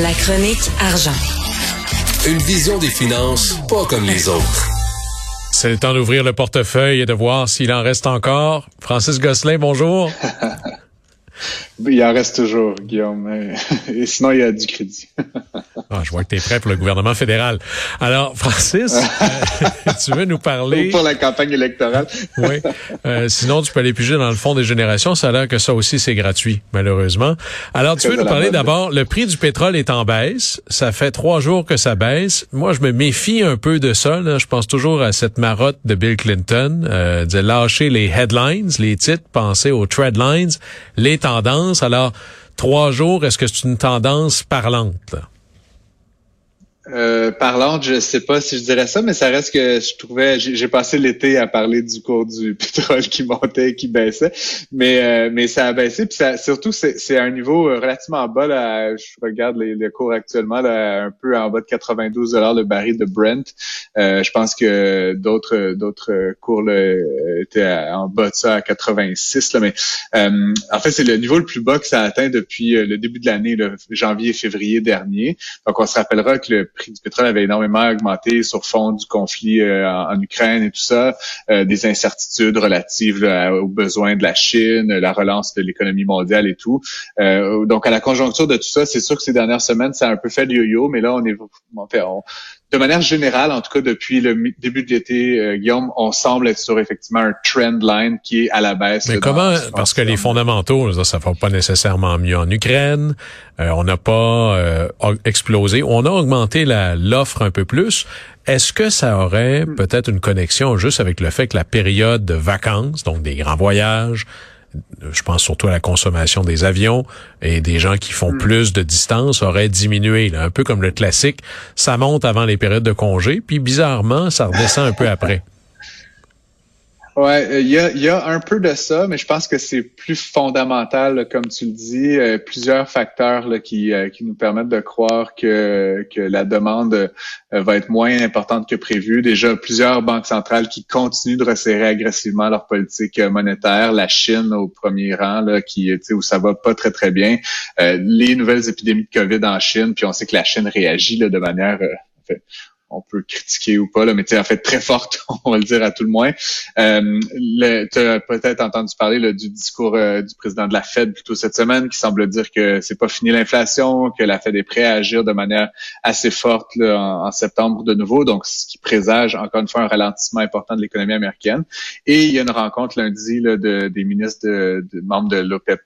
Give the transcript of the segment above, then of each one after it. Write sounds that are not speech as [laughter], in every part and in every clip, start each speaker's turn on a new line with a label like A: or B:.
A: La chronique argent.
B: Une vision des finances pas comme les autres.
C: C'est le temps d'ouvrir le portefeuille et de voir s'il en reste encore. Francis Gosselin, bonjour. [laughs]
D: Il en reste toujours, Guillaume. Et [laughs] sinon, il y a du crédit. [laughs]
C: Ah, je vois que tu es prêt pour le gouvernement fédéral. Alors, Francis, [laughs] euh, tu veux nous parler...
D: Pour la campagne électorale. [laughs]
C: oui. Euh, sinon, tu peux aller piger dans le fond des générations. Ça a l'air que ça aussi, c'est gratuit, malheureusement. Alors, tu veux nous parler d'abord, le prix du pétrole est en baisse. Ça fait trois jours que ça baisse. Moi, je me méfie un peu de ça. Là. Je pense toujours à cette marotte de Bill Clinton, euh, de lâcher les headlines, les titres, penser aux threadlines, les tendances. Alors, trois jours, est-ce que c'est une tendance parlante? Là?
D: Euh, parlante, je sais pas si je dirais ça, mais ça reste que je trouvais, j'ai passé l'été à parler du cours du [laughs] pétrole qui montait qui baissait, mais euh, mais ça a baissé, puis ça, surtout c'est un niveau relativement bas là. Je regarde les, cours actuellement là, un peu en bas de 92 dollars le baril de Brent. Euh, je pense que d'autres d'autres cours là, étaient en bas de ça à 86 là, mais euh, en fait c'est le niveau le plus bas que ça a atteint depuis le début de l'année, janvier-février dernier. Donc on se rappellera que le prix du pétrole avait énormément augmenté sur fond du conflit euh, en, Ukraine et tout ça, euh, des incertitudes relatives aux besoins de la Chine, la relance de l'économie mondiale et tout. Euh, donc à la conjoncture de tout ça, c'est sûr que ces dernières semaines, ça a un peu fait le yo-yo, mais là on est on, de manière générale, en tout cas depuis le début de l'été, euh, Guillaume, on semble être sur effectivement un trend line qui est à la baisse.
C: Mais comment Parce que les fondamentaux, ça, ne va pas nécessairement mieux en Ukraine. Euh, on n'a pas euh, explosé. On a augmenté l'offre un peu plus. Est-ce que ça aurait peut-être une connexion juste avec le fait que la période de vacances, donc des grands voyages, je pense surtout à la consommation des avions et des gens qui font hmm. plus de distance aurait diminué, un peu comme le classique. Ça monte avant les périodes de congé, puis bizarrement, ça redescend un peu [laughs] après.
D: Ouais, euh, il y a, y a, un peu de ça, mais je pense que c'est plus fondamental, comme tu le dis, euh, plusieurs facteurs là, qui, euh, qui nous permettent de croire que, que la demande va être moins importante que prévu. Déjà, plusieurs banques centrales qui continuent de resserrer agressivement leur politique monétaire. La Chine au premier rang, là, qui, où ça va pas très très bien. les nouvelles épidémies de COVID en Chine, puis on sait que la Chine réagit là, de manière on peut critiquer ou pas, là, mais en fait très forte, [laughs] on va le dire à tout le moins. Euh, tu as peut-être entendu parler là, du discours euh, du président de la Fed plutôt cette semaine qui semble dire que c'est pas fini l'inflation, que la Fed est prête à agir de manière assez forte là, en, septembre de nouveau, donc ce qui présage encore une fois un ralentissement important de l'économie américaine. Et il y a une rencontre lundi là, de, des ministres de, membres de l'OPEP+,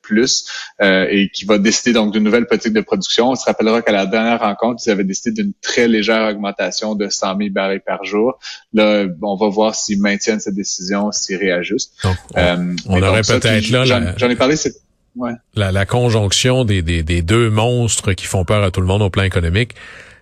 D: euh, et qui va décider donc d'une nouvelle politique de production. On se rappellera qu'à la dernière rencontre, ils avaient décidé d'une très légère augmentation de 100 000 barils par jour. Là, on va voir s'ils maintiennent cette décision, s'ils réajustent.
C: Donc, on, euh, aurait peut-être là...
D: J'en ai parlé, c'est... Ouais.
C: La, la, conjonction des, des, des, deux monstres qui font peur à tout le monde au plan économique,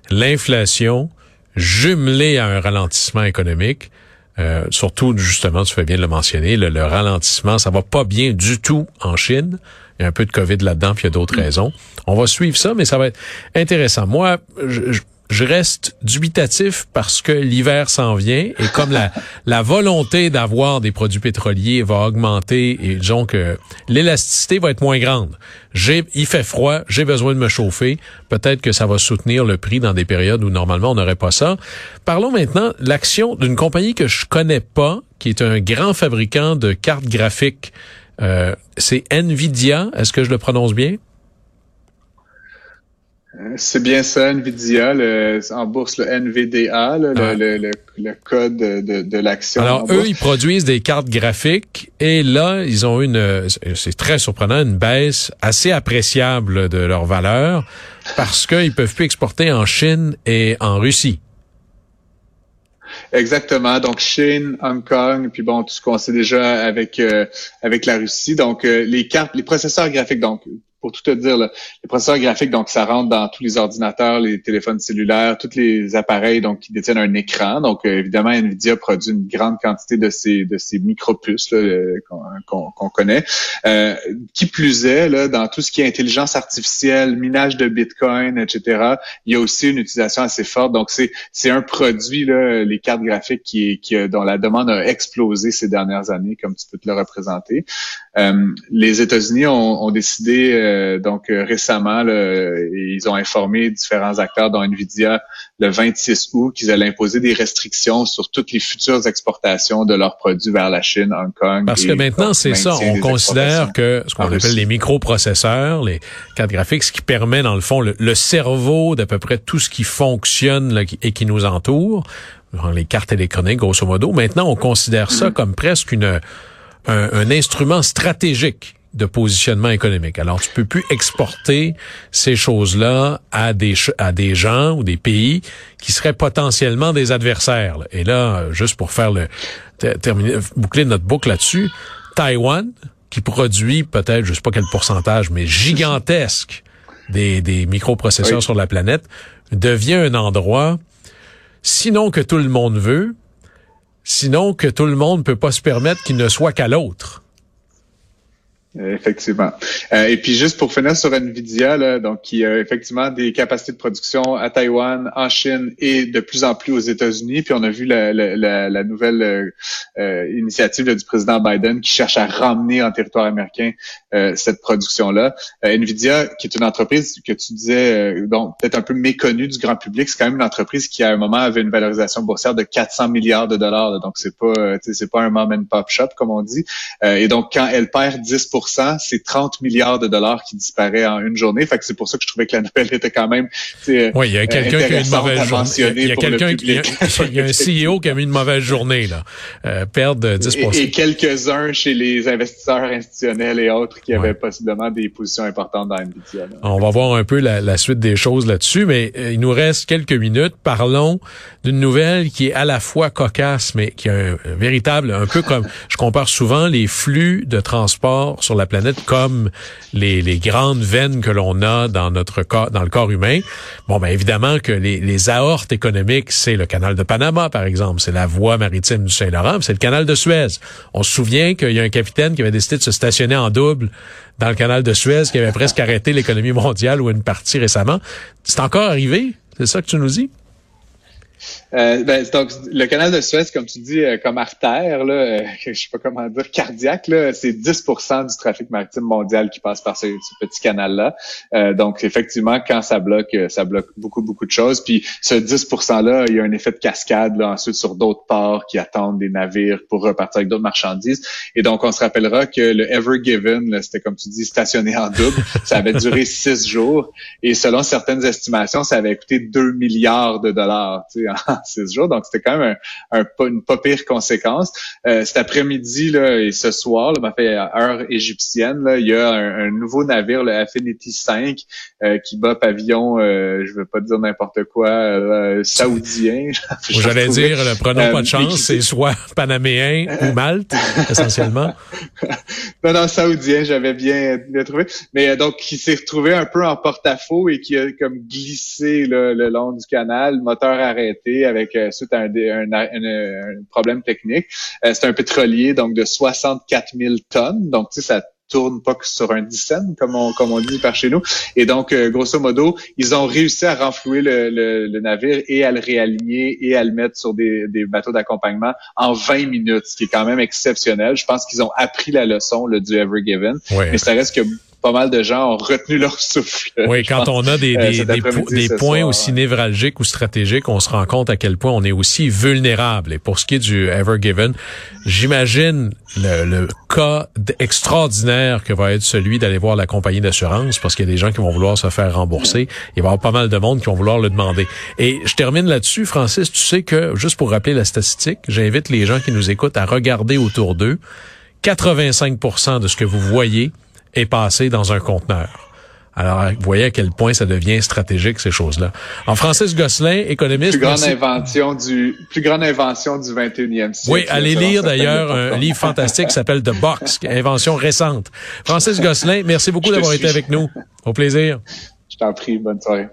C: l'inflation jumelée à un ralentissement économique, euh, surtout justement, tu fais bien de le mentionner, le, le, ralentissement, ça va pas bien du tout en Chine. Il y a un peu de COVID là-dedans, puis il y a d'autres mm. raisons. On va suivre ça, mais ça va être intéressant. Moi, je, je reste dubitatif parce que l'hiver s'en vient et comme la, [laughs] la volonté d'avoir des produits pétroliers va augmenter et disons que l'élasticité va être moins grande. J'ai, il fait froid, j'ai besoin de me chauffer. Peut-être que ça va soutenir le prix dans des périodes où normalement on n'aurait pas ça. Parlons maintenant de l'action d'une compagnie que je connais pas, qui est un grand fabricant de cartes graphiques. Euh, c'est Nvidia. Est-ce que je le prononce bien?
D: C'est bien ça, NVIDIA, le, en bourse, le NVDA, le, le, le, code de, de l'action.
C: Alors, eux, ils produisent des cartes graphiques et là, ils ont une, c'est très surprenant, une baisse assez appréciable de leur valeur parce qu'ils peuvent plus exporter en Chine et en Russie.
D: Exactement. Donc Chine, Hong Kong, puis bon, tout ce qu'on sait déjà avec euh, avec la Russie. Donc euh, les cartes, les processeurs graphiques. Donc pour tout te dire, les processeurs graphiques, donc ça rentre dans tous les ordinateurs, les téléphones cellulaires, tous les appareils donc qui détiennent un écran. Donc euh, évidemment, Nvidia produit une grande quantité de ces de ces micropuces euh, qu'on connaît. Euh, qui plus est, là, dans tout ce qui est intelligence artificielle, minage de Bitcoin, etc. Il y a aussi une utilisation assez forte. Donc c'est c'est un produit là, les cartes graphiques qui, qui dont la demande a explosé ces dernières années, comme tu peux te le représenter. les États-Unis ont, ont décidé euh, donc euh, récemment, ils ont informé différents acteurs, dont Nvidia, le 26 août, qu'ils allaient imposer des restrictions sur toutes les futures exportations de leurs produits vers la Chine, Hong Kong.
C: Parce que maintenant, c'est ça. On considère que ce qu'on appelle les microprocesseurs, les cartes graphiques, ce qui permet, dans le fond, le, cerveau d'à peu près tout ce qui fonctionne et qui nous entoure, les cartes électroniques, grosso modo. Maintenant, on considère ça mm-hmm. comme presque une un, instrument stratégique de positionnement économique. Alors, tu peux plus exporter ces choses-là à des à des gens ou des pays qui seraient potentiellement des adversaires. Et là, juste pour faire le terminer, boucler notre boucle là-dessus, Taïwan, qui produit peut-être, je sais pas quel pourcentage, mais gigantesque des, des microprocesseurs sur la planète, devient un endroit, sinon que tout le monde veut, Sinon, que tout le monde peut pas se permettre qu'il ne soit qu'à l'autre.
D: Effectivement. Euh, et puis juste pour finir sur Nvidia, là, donc qui a effectivement des capacités de production à Taïwan, en Chine et de plus en plus aux États-Unis. Puis on a vu la, la, la nouvelle euh, euh initiative du président Biden qui cherche à ramener en territoire américain euh, cette production-là. Nvidia, qui est une entreprise que tu disais, donc peut-être un peu méconnue du grand public, c'est quand même une entreprise qui à un moment avait une valorisation boursière de 400 milliards de dollars. donc c'est pas, c'est pas un mom and pop shop comme on dit. et donc quand elle perd 10 c'est 30 milliards de dollars qui disparaît en une journée. Fait que c'est pour ça que je trouvais que la nouvelle était quand même
C: Oui, il y a quelqu'un qui a une mauvaise journée. Il y a quelqu'un qui [laughs] il y a un CEO qui a mis une mauvaise journée là. Euh, perdre 10
D: Et, et quelques-uns chez les investisseurs institutionnels et autres qui avaient possiblement des positions importantes dans Nvidia.
C: On va voir un peu la, suite des choses là-dessus, mais euh, il nous reste quelques minutes. Parlons d'une nouvelle qui est à la fois cocasse, mais qui est un, un véritable, un peu comme je compare souvent les flux de transport sur la planète comme les, grandes veines que l'on a dans notre corps, dans le corps humain. Bon, ben évidemment que les, les aortes économiques, c'est le canal de Panama, par exemple, c'est la voie maritime du Saint-Laurent, c'est le canal de Suez. On se souvient qu'il y a un capitaine qui avait décidé de se stationner en double dans le canal de Suez, qui avait presque arrêté l'économie mondiale ou une partie récemment. C'est encore arrivé? C'est ça que tu nous dis?
D: Euh, ben, donc, le canal de Suez, comme tu dis, euh, comme artère, là, euh, [laughs] je sais pas comment dire, cardiaque, c'est 10% du trafic maritime mondial qui passe par ce, petit canal-là. Euh, donc, effectivement, quand ça bloque, ça bloque beaucoup, beaucoup de choses. Puis, ce 10 %-là, il y a un effet de cascade là, ensuite sur d'autres ports qui attendent des navires pour repartir avec d'autres marchandises. Et donc, on se rappellera que le Ever Given, c'était comme tu dis, stationné en double. ça avait duré six jours. Et selon certaines estimations, ça avait coûté 2 milliards de dollars [laughs] en six jours. Donc, c'était quand même un, une pas pire conséquence. Euh, cet après-midi là, et ce soir, là, fait heure égyptienne, là, il y a un, nouveau navire, le Affinity 5, euh, qui bat pavillon, euh, je veux pas dire n'importe quoi, euh, saoudien. [laughs]
C: J'allais dire, le prenons pas de chance, c'est soit [laughs] panaméen ou Malte, essentiellement.
D: non, non, saoudien, j'avais bien, bien trouvé. Mais donc, qui s'est retrouvé un peu en porte-à-faux et qui a comme glissé le long du canal, moteur arrêté avec euh, suite à un, un, problème technique. Euh, c'est un pétrolier donc de 64 000 tonnes. Donc, tu sais, ça tourne pas que sur un dixaine, comme on, comme on dit par chez nous. Et donc, euh, grosso modo, ils ont réussi à renflouer le, le, navire et à le réaligner et à le mettre sur des, des bateaux d'accompagnement en 20 minutes, ce qui est quand même exceptionnel. Je pense qu'ils ont appris la leçon le, du Ever Given. Mais ça reste que pas mal de gens ont retenu leur souffle.
C: Oui, [laughs] quand on a des, euh, des, des, points aussi névralgiques ou stratégiques, on se rend compte à quel point on est aussi vulnérable. Et pour ce qui est du Ever Given, j'imagine le, le, cas extraordinaire que va être celui d'aller voir la compagnie d'assurance parce qu'il y a des gens qui vont vouloir se faire rembourser. Il va y avoir pas mal de monde qui vont vouloir le demander. Et je termine là-dessus, Francis, tu sais que, juste pour rappeler la statistique, j'invite les gens qui nous écoutent à regarder autour d'eux. 85% de ce que vous voyez est passé dans un conteneur. Alors, vous voyez à quel point ça devient stratégique, ces choses-là. En Francis Gosselin, économiste...
D: Plus grande invention du, plus grande invention du 21e siècle.
C: Oui, allez lire d'ailleurs un livre fantastique qui s'appelle The Box, invention récente. Francis Gosselin, merci beaucoup d'avoir été avec nous. Au plaisir.
D: Je t'en prie, bonne soirée.